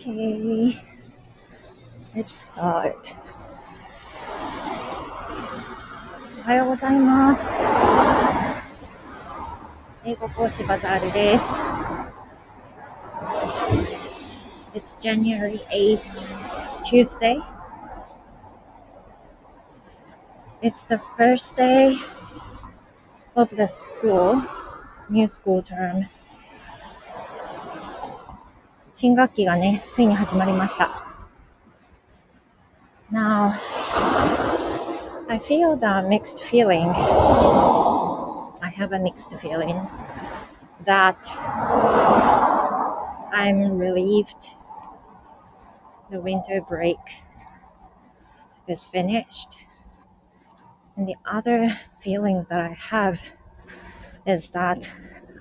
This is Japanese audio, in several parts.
Okay, let's start. おはようございます。英語講師バザールです。It's January 8th, Tuesday. It's the first day of the school, new school term. 新学期がね、ついに始まりました。Now, I feel the mixed feeling. I have a mixed feeling that I'm relieved the winter break is finished. And the other feeling that I have is that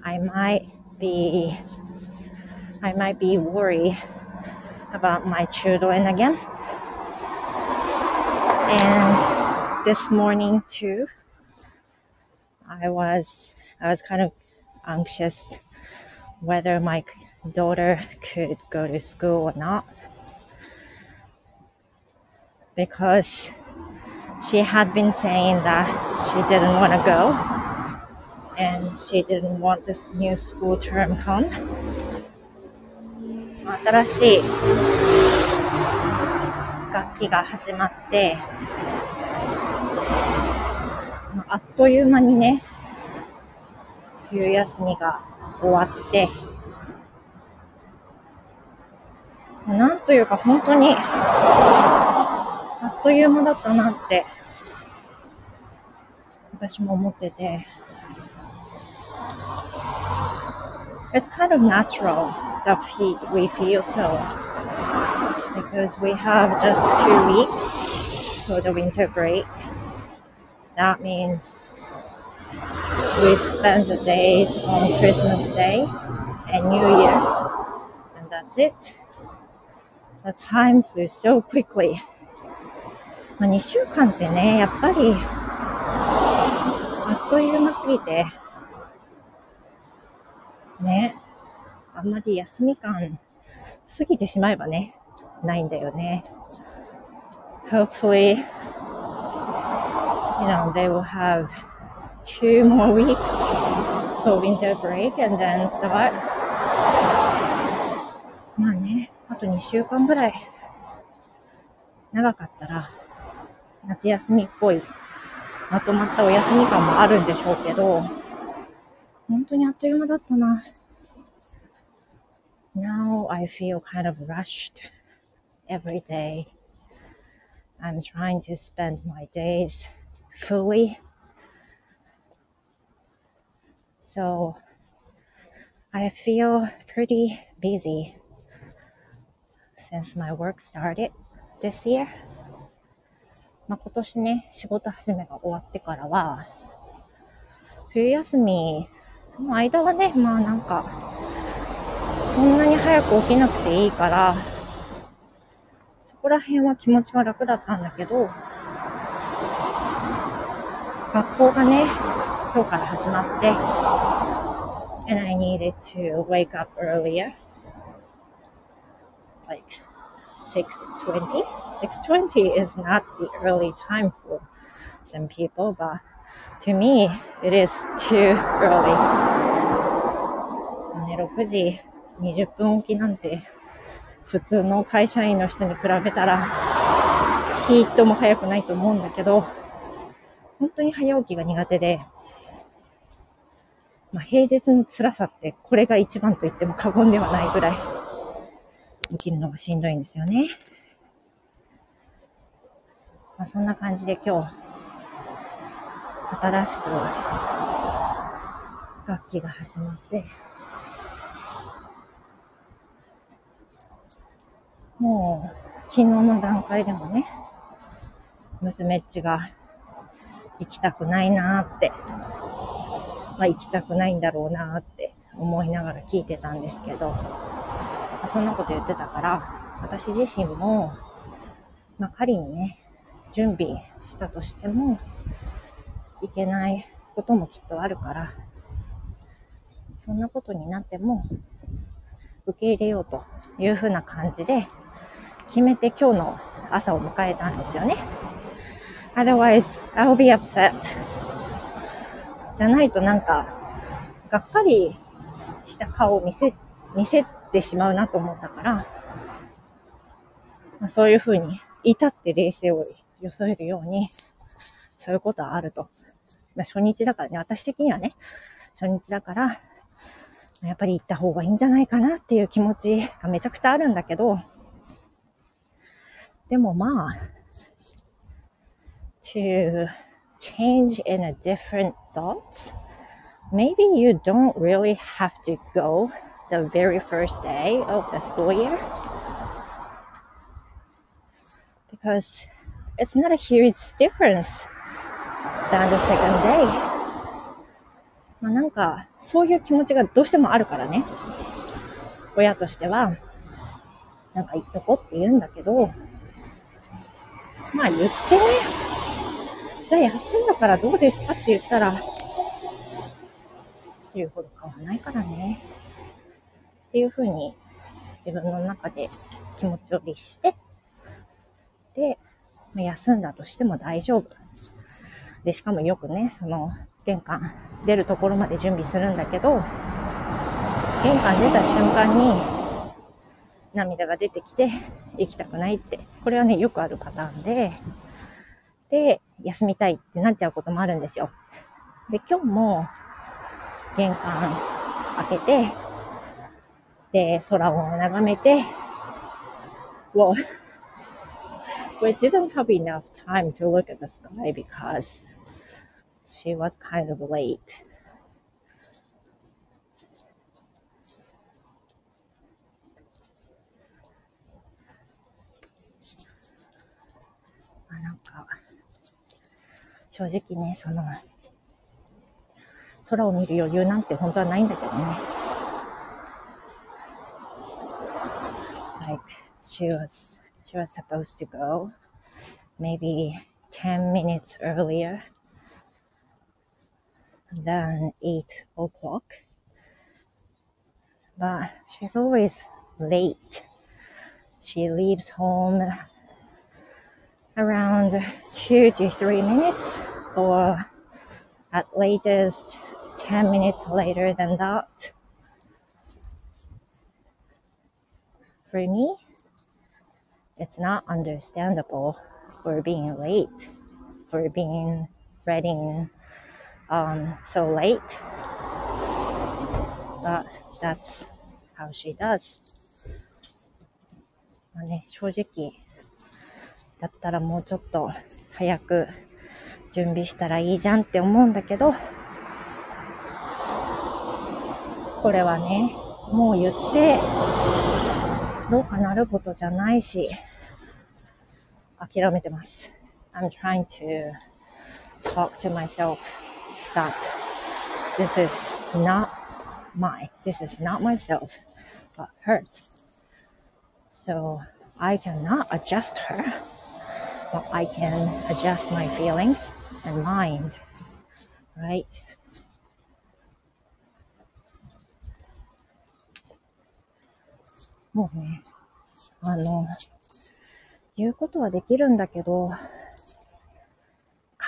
I might be I might be worried about my children again. And this morning too, I was I was kind of anxious whether my daughter could go to school or not because she had been saying that she didn't want to go and she didn't want this new school term come 新しい楽器が始まって、あっという間にね、冬休みが終わって、なんというか本当に、あっという間だったなって、私も思ってて、It's kind of natural. that we feel so because we have just two weeks for the winter break. That means we spend the days on Christmas days and New Year's, and that's it. The time flew so quickly. まあ、2週間ってね、やっぱりあっという間すぎて、ね、 あんまり休み感過ぎてしまえばね、ないんだよね。Hopefully, you know, they will have two more weeks for winter break and then start. まあね、あと2週間ぐらい長かったら夏休みっぽいまとまったお休み感もあるんでしょうけど、本当にあっという間だったな。Now I feel kind of rushed every day. I'm trying to spend my days fully. So I feel pretty busy since my work started this year. まあ、今年ね、仕事始めが終わってからは、冬休みの間はね、まあなんか、 そんなに早く起きなくていいから、そこら辺は気持ちは楽だったんだけど、学校がね、今日から始まって、and I needed to wake up earlier, like 6.20. 6.20 is not the early time for some people, but to me, it is too early. ね、6時20分おきなんて、普通の会社員の人に比べたら、ちっとも早くないと思うんだけど、本当に早起きが苦手で、まあ、平日の辛さってこれが一番と言っても過言ではないぐらい起きるのがしんどいんですよね。まあ、そんな感じで今日、新しく楽器が始まって、もう昨日の段階でもね、娘っちが行きたくないなーって、まあ行きたくないんだろうなーって思いながら聞いてたんですけど、そんなこと言ってたから、私自身も、まあ仮にね、準備したとしても、いけないこともきっとあるから、そんなことになっても、受け入れようというふうな感じで決めて今日の朝を迎えたんですよね。Otherwise, I'll be upset. じゃないとなんか、がっかりした顔を見せ、見せてしまうなと思ったから、まあ、そういうふうに至って冷静を装えるように、そういうことはあると。まあ、初日だからね、私的にはね、初日だから、やっぱり行った方がいいんじゃないかなっていう気持ちがめちゃくちゃあるんだけど、でもまあ、to change in a different thoughts, maybe you don't really have to go the very first day of the school year because it's not a huge difference than the second day. まあなんか、そういう気持ちがどうしてもあるからね。親としては、なんか言っとこうって言うんだけど、まあ言ってね、じゃあ休んだからどうですかって言ったら、っていうほど変わらないからね。っていうふうに自分の中で気持ちを律して、で、休んだとしても大丈夫。で、しかもよくね、その、玄関出るところまで準備するんだけど、玄関出た瞬間に涙が出てきて行きたくないって。これはね、よくあるパターンで、で、休みたいってなっちゃうこともあるんですよ。で、今日も玄関開けて、で、空を眺めて、well, we didn't have enough time to look at the sky because she was kind of late. 正直ね、その、空を見る余裕なんて本当はないんだけどね。Like, she was, she was supposed to go maybe 10 minutes earlier than 8 o'clock. But she's always late. She leaves home around 2 to 3 minutes or at latest 10 minutes later than that. For me, it's not understandable for being late, for being ready um, so late. But that's how she does. まあね、正直、 だったらもうちょっと早く準備したらいいじゃんって思うんだけど、これはね、もう言って、どうかなることじゃないし、諦めてます。I'm trying to talk to myself that this is not my, this is not myself, but hers. So I cannot adjust her, but I can adjust my feelings and mind, right? もうね、あの、言うことはできるんだけど、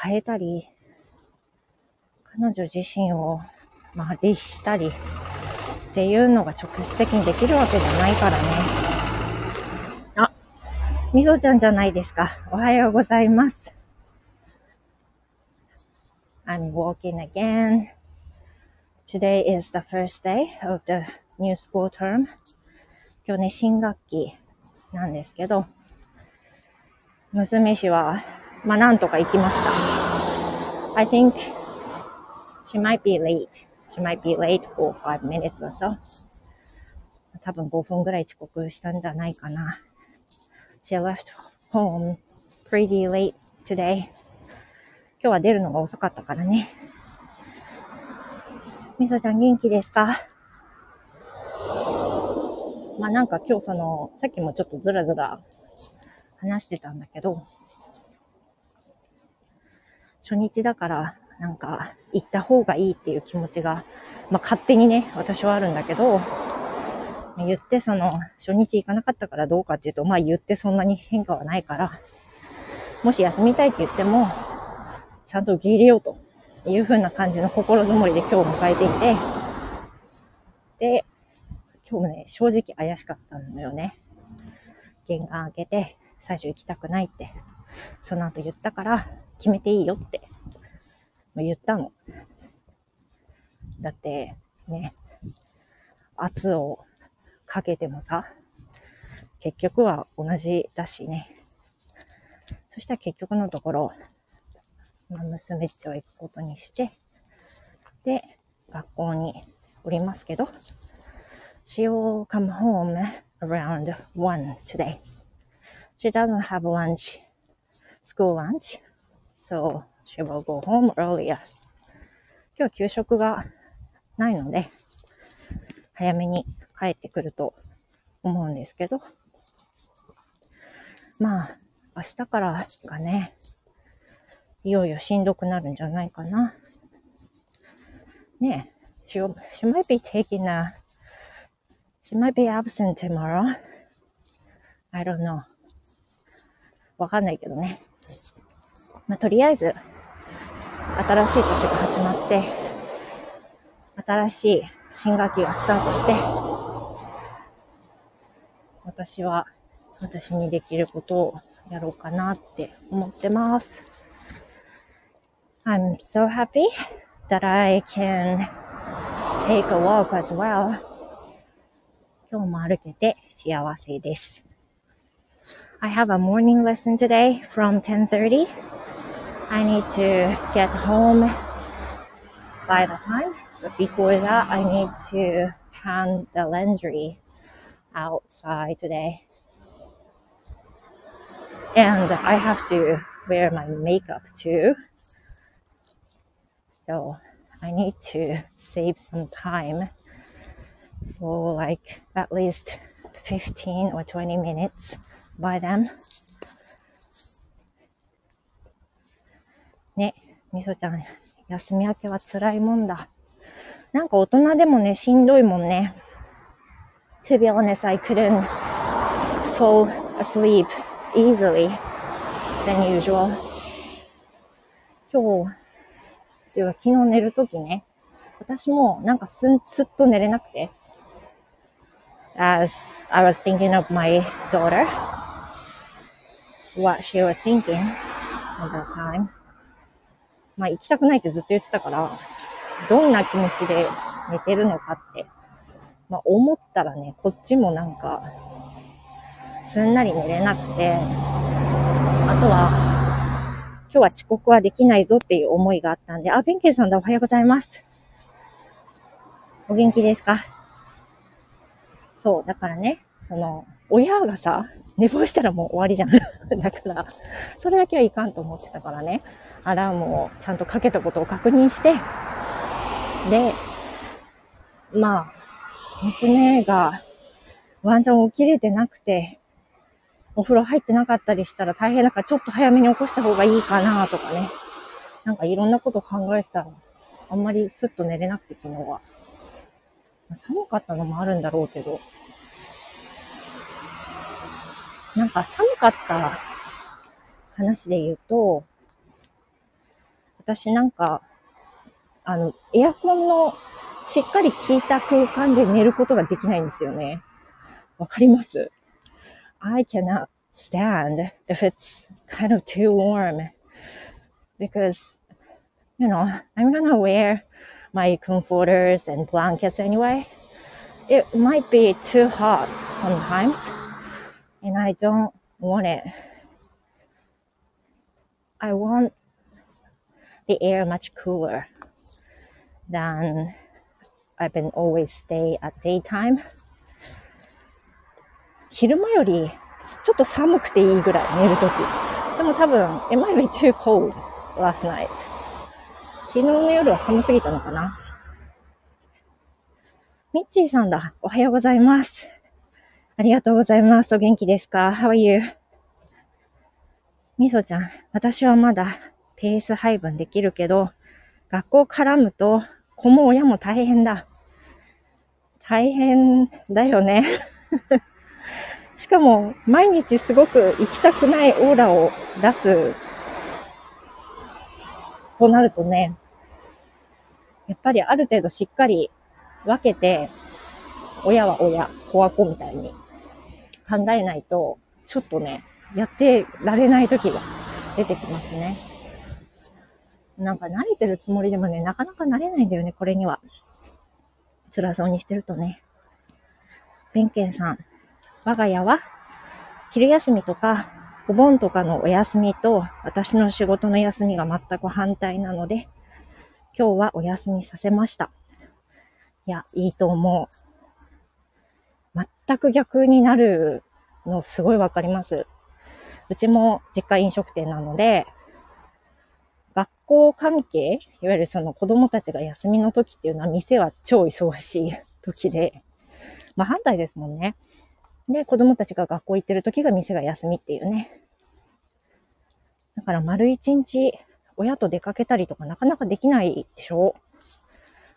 変えたり、彼女自身を、まあ、律したりっていうのが直接的にできるわけじゃないからね。みぞちゃんじゃないですか。おはようございます。I'm walking again. Today is the first day of the new school term. 今日ね、新学期なんですけど、娘氏は、まあ、なんとか行きました。I think She might be late. She might be late for five minutes or so. 多分5分ぐらい遅刻したんじゃないかな。She left home pretty late today. 今日は出るのが遅かったからね。みそちゃん元気ですか？まあなんか今日その、さっきもちょっとずらずら話してたんだけど、初日だからなんか行った方がいいっていう気持ちが、まあ勝手にね、私はあるんだけど、言ってその、初日行かなかったからどうかっていうと、まあ言ってそんなに変化はないから、もし休みたいって言っても、ちゃんと受け入れようという風な感じの心づもりで今日迎えていて、で、今日もね、正直怪しかったのよね。玄関開けて、最初行きたくないって、その後言ったから、決めていいよって言ったの。だって、ね、圧をかけてもさ、結局は同じだしね。そしたら結局のところ、まあ、娘ちを行くことにして、で、学校におりますけど、she will come home around 1 today. She doesn't have lunch, school lunch, so she will go home earlier. 今日給食がないので、早めに帰ってくると思うんですけど、まあ、明日からがね、いよいよしんどくなるんじゃないかな。ねえ、she, she might be taking a, she might be absent tomorrow? I don't know. わかんないけどね。まあ、とりあえず、新しい年が始まって、新しい新学期がスタートして、私は私にできることをやろうかなって思ってます。I'm so happy that I can take a walk as well. 今日も歩けて幸せです。I have a morning lesson today from 10:30. I need to get home by the time But before that, I need to hang the laundry outside today. And I have to wear my makeup too. So I need to save some time for like at least 15 or 20 minutes by them. ね、みそちゃん、休み明けは辛いもんだ。なんか大人でもね、しんどいもんね。To be honest, I couldn't fall asleep easily than usual. 今日、昨日寝るときね、私もなんかすん、すっと寝れなくて。As I was thinking of my daughter, what she was thinking at that time. まあ行きたくないってずっと言ってたから、どんな気持ちで寝てるのかって、まあ、思ったらね、こっちもなんか、すんなり寝れなくて、あとは、今日は遅刻はできないぞっていう思いがあったんで、あ、弁慶さんだ、おはようございます。お元気ですか？そう、だからね、その、親がさ、寝坊したらもう終わりじゃん。だから、それだけはいかんと思ってたからね、アラームをちゃんとかけたことを確認して、で、まあ、娘がワンちゃん起きれてなくて、お風呂入ってなかったりしたら大変だからちょっと早めに起こした方がいいかなとかね。なんかいろんなこと考えてたら、あんまりスッと寝れなくて昨日は。寒かったのもあるんだろうけど、なんか寒かった話で言うと、私なんかあの、エアコンのしっかり効いた空間で寝ることができないんですよね。わかります ?I cannot stand if it's kind of too warm because, you know, I'm gonna wear my comforters and blankets anyway. It might be too hot sometimes and I don't want it. I want the air much cooler. than I've been always stay at daytime. 昼間よりちょっと寒くていいぐらい寝るとき。でも多分、it might be too cold last night? 昨日の夜は寒すぎたのかな？ミッチーさんだ。おはようございます。ありがとうございます。お元気ですか ?How are you? みそちゃん、私はまだペース配分できるけど、学校絡むと子も親も大変だ。大変だよね。しかも、毎日すごく行きたくないオーラを出すとなるとね、やっぱりある程度しっかり分けて、親は親、子は子みたいに考えないと、ちょっとね、やってられない時が出てきますね。なんか慣れてるつもりでもね、なかなか慣れないんだよね、これには。辛そうにしてるとね。弁慶さん、我が家は昼休みとかお盆とかのお休みと私の仕事の休みが全く反対なので、今日はお休みさせました。いや、いいと思う。全く逆になるのすごいわかります。うちも実家飲食店なので、学校関係、いわゆるその子供たちが休みの時っていうのは店は超忙しい時で、まあ反対ですもんね。で、子供たちが学校行ってる時が店が休みっていうね。だから丸一日親と出かけたりとかなかなかできないでしょ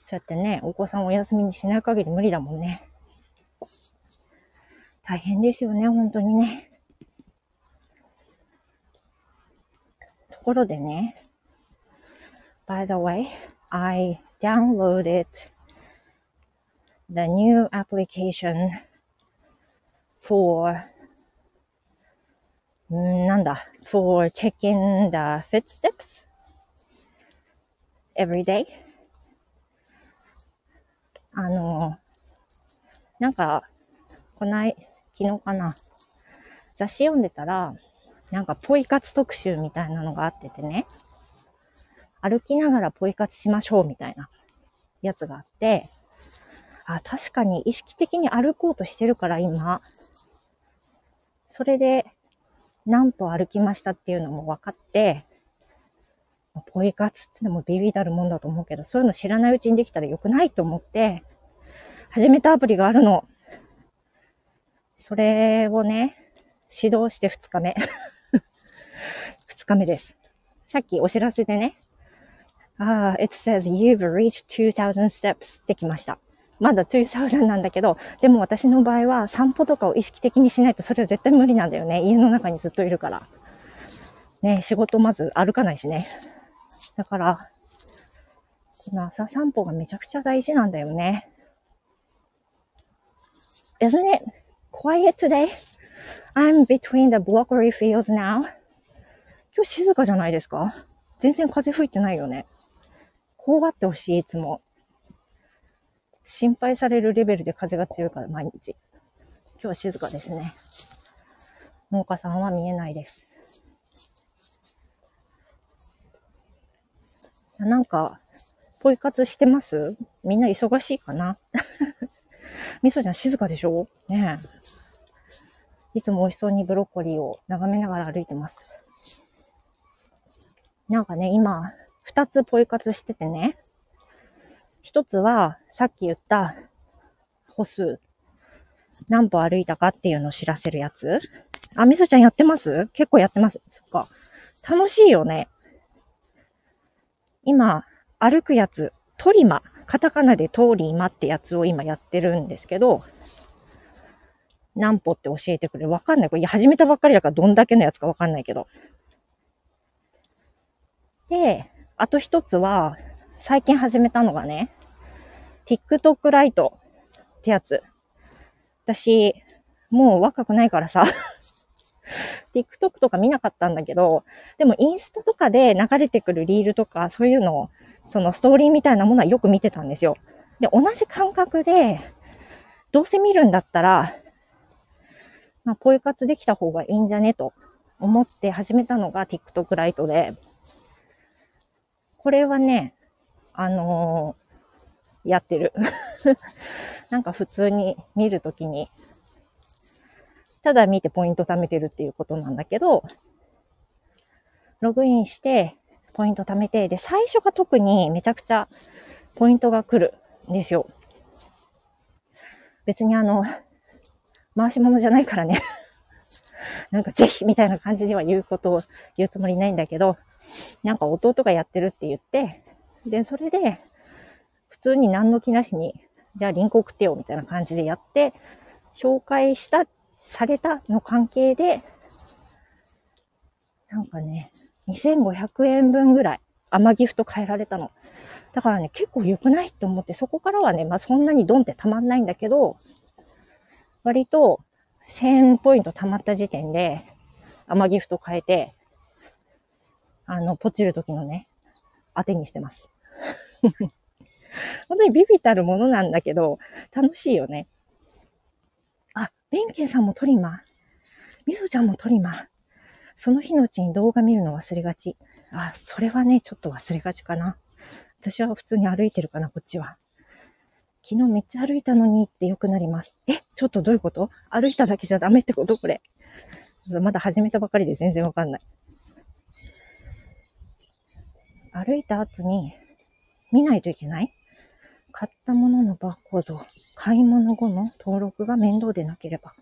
そうやってね、お子さんお休みにしない限り無理だもんね。大変ですよね、本当にね。ところでね、by the way, I downloaded the new application for なんだ for checking the footsteps every day あの、なんか、こない、昨日かな、雑誌読んでたら、なんかポイ活特集みたいなのがあっててね、歩きながらポイ活しましょうみたいなやつがあって、あ、確かに意識的に歩こうとしてるから今、それで何歩歩きましたっていうのも分かって、ポイ活ってでもビビたるもんだと思うけど、そういうの知らないうちにできたら良くないと思って、始めたアプリがあるの。それをね、指導して2日目。2日目です。さっきお知らせでね、ああ、it says you've reached 2000 steps ってきました。まだ2000なんだけど、でも私の場合は散歩とかを意識的にしないとそれは絶対無理なんだよね。家の中にずっといるから。ね、仕事まず歩かないしね。だから、この朝散歩がめちゃくちゃ大事なんだよね。Isn't it quiet today? I'm between the blockery fields now. 今日静かじゃないですか？全然風吹いてないよね。怖がってほしい、いつも。心配されるレベルで風が強いから毎日。今日は静かですね。農家さんは見えないです。なんか、ポイ活してます？みんな忙しいかな？みそちゃん静かでしょ？ねえ。いつも美味しそうにブロッコリーを眺めながら歩いてます。なんかね、今、二つポイ活しててね。一つは、さっき言った歩数。何歩歩いたかっていうのを知らせるやつ。あ、みそちゃんやってます？結構やってます。そっか。楽しいよね。今、歩くやつ、トリマ。カタカナでトーリーマってやつを今やってるんですけど、何歩って教えてくれる。わかんない。これ始めたばっかりだからどんだけのやつかわかんないけど。で、あと一つは、最近始めたのがね、TikTok ライトってやつ。私、もう若くないからさ TikTok とか見なかったんだけど、でもインスタとかで流れてくるリールとか、そういうのを、そのストーリーみたいなものはよく見てたんですよ。で、同じ感覚で、どうせ見るんだったら、まあ、ポイ活できた方がいいんじゃねと思って始めたのが TikTok ライトで、これはね、あのやってる。なんか普通に見るときに、ただ見てポイント貯めてるっていうことなんだけど、ログインして、ポイント貯めて、で、最初が特にめちゃくちゃポイントが来るんですよ。別にあの、回し物じゃないからねなんかぜひみたいな感じでは言うことを言うつもりないんだけど、なんか弟がやってるって言って、で、それで、普通に何の気なしにじゃあリンク送ってよみたいな感じでやって、紹介した、されたの関係で、なんかね、2500円分ぐらい、甘ギフト変えられたの。だからね、結構良くないって思って、そこからはね、まあそんなにドンってたまんないんだけど、割と1000ポイント貯まった時点で、甘ギフト変えて、あの、ポチる時のね、当てにしてます。本当にビビたるものなんだけど、楽しいよね。あ、ベンケンさんもトリマ。みそちゃんもトリマ。その日のうちに動画見るの忘れがち。あ、それはね、ちょっと忘れがちかな。私は普通に歩いてるかな、こっちは。昨日めっちゃ歩いたのにって良くなります。え、ちょっとどういうこと？歩いただけじゃダメってこと？これ。まだ始めたばかりで全然わかんない。歩いた後に見ないといけない？買ったもののバーコード、買い物後の登録が面倒でなければ。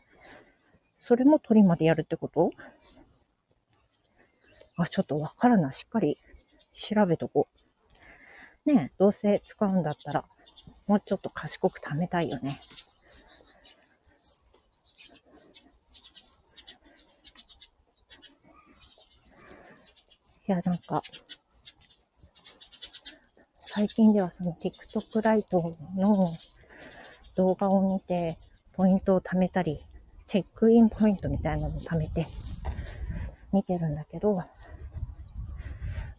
それも取りまでやるってこと？あ、ちょっとわからない。しっかり調べとこう。ねえ、どうせ使うんだったら、もうちょっと賢く貯めたいよね。いや、なんか、最近ではその TikTok ライトの動画を見て、ポイントを貯めたり、チェックインポイントみたいなのを貯めて、見てるんだけど、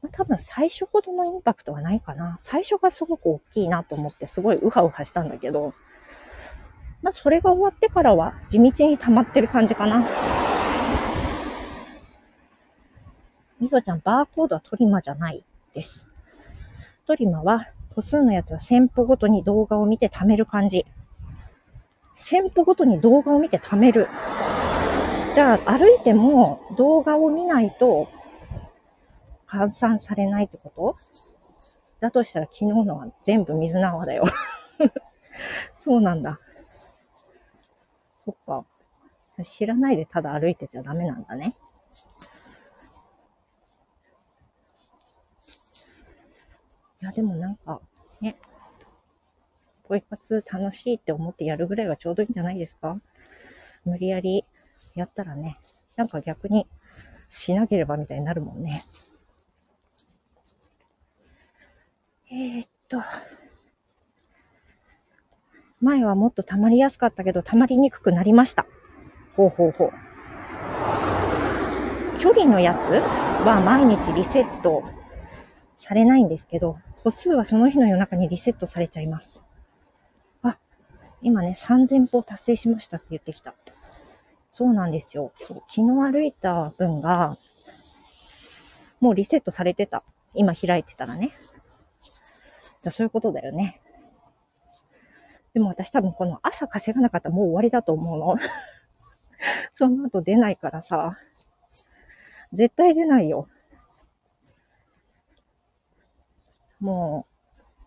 まあ、多分最初ほどのインパクトはないかな。最初がすごく大きいなと思ってすごいウハウハしたんだけど、まあそれが終わってからは地道に溜まってる感じかな。みそちゃん、バーコードはトリマじゃないです。トリマは、歩数のやつは先歩ごとに動画を見て貯める感じ。先歩ごとに動画を見て貯める。じゃあ、歩いても動画を見ないと換算されないってこと？だとしたら昨日のは全部水縄だよ そうなんだ。そっか。知らないでただ歩いてちゃダメなんだね。いや、でもなんか、ね、ポイ活楽しいって思ってやるぐらいがちょうどいいんじゃないですか？無理やりやったらね、なんか逆にしなければみたいになるもんね。えー、っと、前はもっと溜まりやすかったけど、溜まりにくくなりました。ほうほうほう。距離のやつは毎日リセットされないんですけど、歩数はその日の夜中にリセットされちゃいます。あ、今ね、3000歩達成しましたって言ってきた。そうなんですよ。そう昨日歩いた分が、もうリセットされてた。今開いてたらね。そういうことだよね。でも私多分この朝稼がなかったらもう終わりだと思うの。その後出ないからさ。絶対出ないよ。も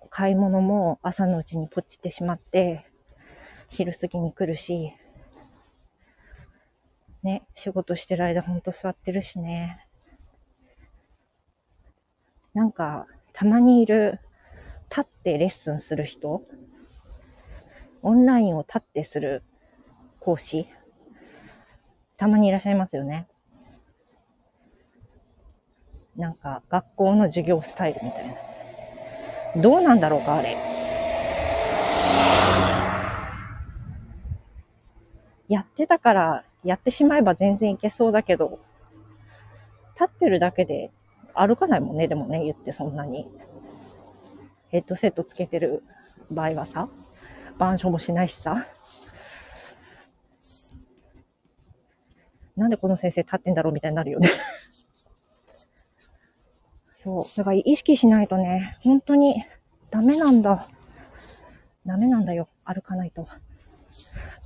う、買い物も朝のうちにポチってしまって、昼過ぎに来るし、ね、仕事してる間ほんと座ってるしね。なんか、たまにいる、立ってレッスンする人、オンラインを立ってする講師、たまにいらっしゃいますよね。なんか、学校の授業スタイルみたいな。どうなんだろうか、あれ。やってたから、やってしまえば全然いけそうだけど、立ってるだけで歩かないもんね、でもね、言ってそんなに。ヘッドセットつけてる場合はさ、板書もしないしさ。なんでこの先生立ってんだろうみたいになるよね そう。だから意識しないとね、本当にダメなんだ。ダメなんだよ。歩かないと。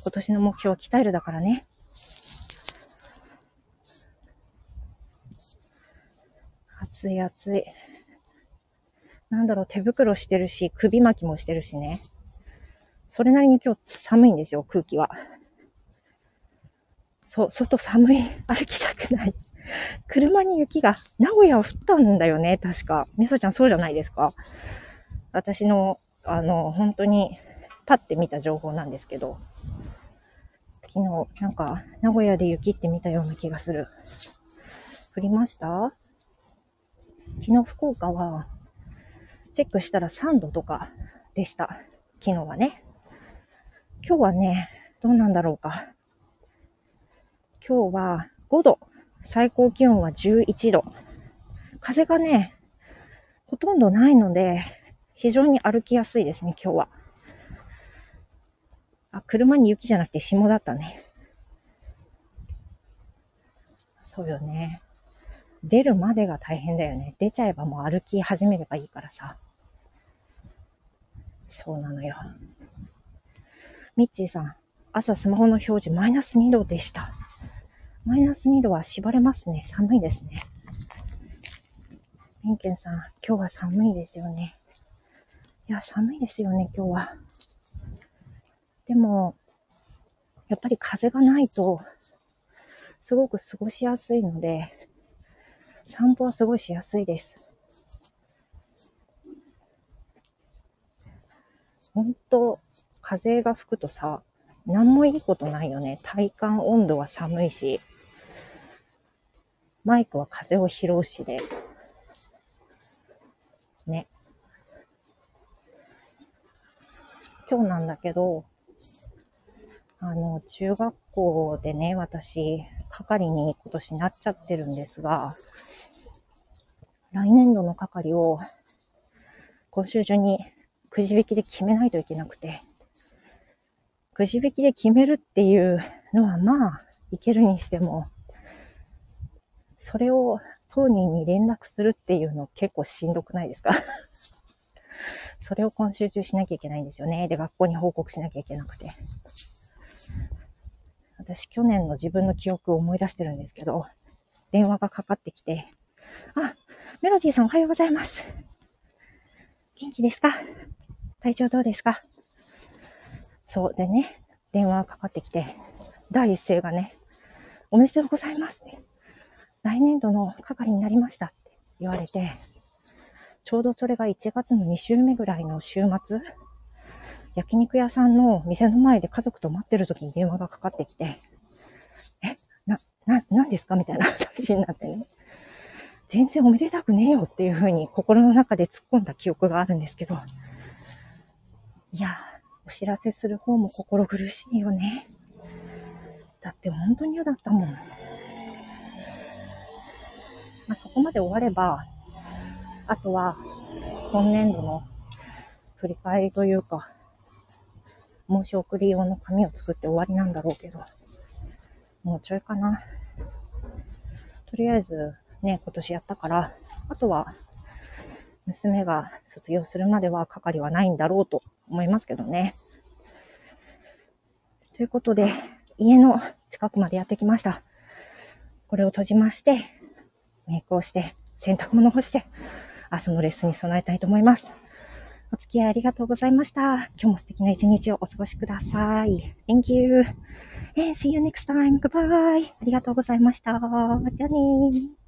今年の目標は鍛えるだからね。暑い暑い。なんだろう、手袋してるし、首巻きもしてるしね。それなりに今日寒いんですよ、空気は。そう、外寒い。歩きたくない。車に雪が、名古屋は降ったんだよね、確か。みそちゃんそうじゃないですか。私の、あの、本当に、パッて見た情報なんですけど、昨日、なんか、名古屋で雪って見たような気がする。降りました？昨日福岡は、チェックしたら3度とかでした。昨日はね。今日はね、どうなんだろうか。今日は5度。最高気温は11度。風がね、ほとんどないので、非常に歩きやすいですね、今日は。あ、車に雪じゃなくて霜だったね。そうよね。出るまでが大変だよね。出ちゃえばもう歩き始めればいいからさ。そうなのよ。ミッチーさん、朝スマホの表示マイナス2度でした。マイナス2度は縛れますね。寒いですね。ミンケンさん、今日は寒いですよね。いや、寒いですよね、今日は。でも、やっぱり風がないと、すごく過ごしやすいので、散歩はすごいしやすいです。本当風が吹くとさ、何もいいことないよね。体感温度は寒いし、マイクは風を拾うしで。ね。今日なんだけど、あの、中学校でね、私、係に今年なっちゃってるんですが、来年度の係を今週中にくじ引きで決めないといけなくて、くじ引きで決めるっていうのはまあ、いけるにしても、それを当人に連絡するっていうの結構しんどくないですか？それを今週中しなきゃいけないんですよね。で、学校に報告しなきゃいけなくて。私、去年の自分の記憶を思い出してるんですけど、電話がかかってきて、あ、メロディーさんおはようございます。元気ですか？体調どうですか？そうでね、電話がかかってきて、第一声がね、おめでとうございますって。来年度の係になりましたって言われて、ちょうどそれが1月の2週目ぐらいの週末、焼肉屋さんの店の前で家族と待ってる時に電話がかかってきて、え、な、な、何ですか？みたいな話になってね。全然おめでたくねえよっていうふうに心の中で突っ込んだ記憶があるんですけど、いや、お知らせする方も心苦しいよね。だって本当に嫌だったもん。まあ、そこまで終われば、あとは今年度の振り返りというか、申し送り用の紙を作って終わりなんだろうけど、もうちょいかな。とりあえずね、今年やったから、あとは娘が卒業するまでは係はないんだろうと思いますけどね。ということで、家の近くまでやってきました。これを閉じまして、メイクをして、洗濯物干して、明日のレッスンに備えたいと思います。お付き合いありがとうございました。今日も素敵な一日をお過ごしください。Thank you. And see you next time. Goodbye. ありがとうございました。じゃあねー。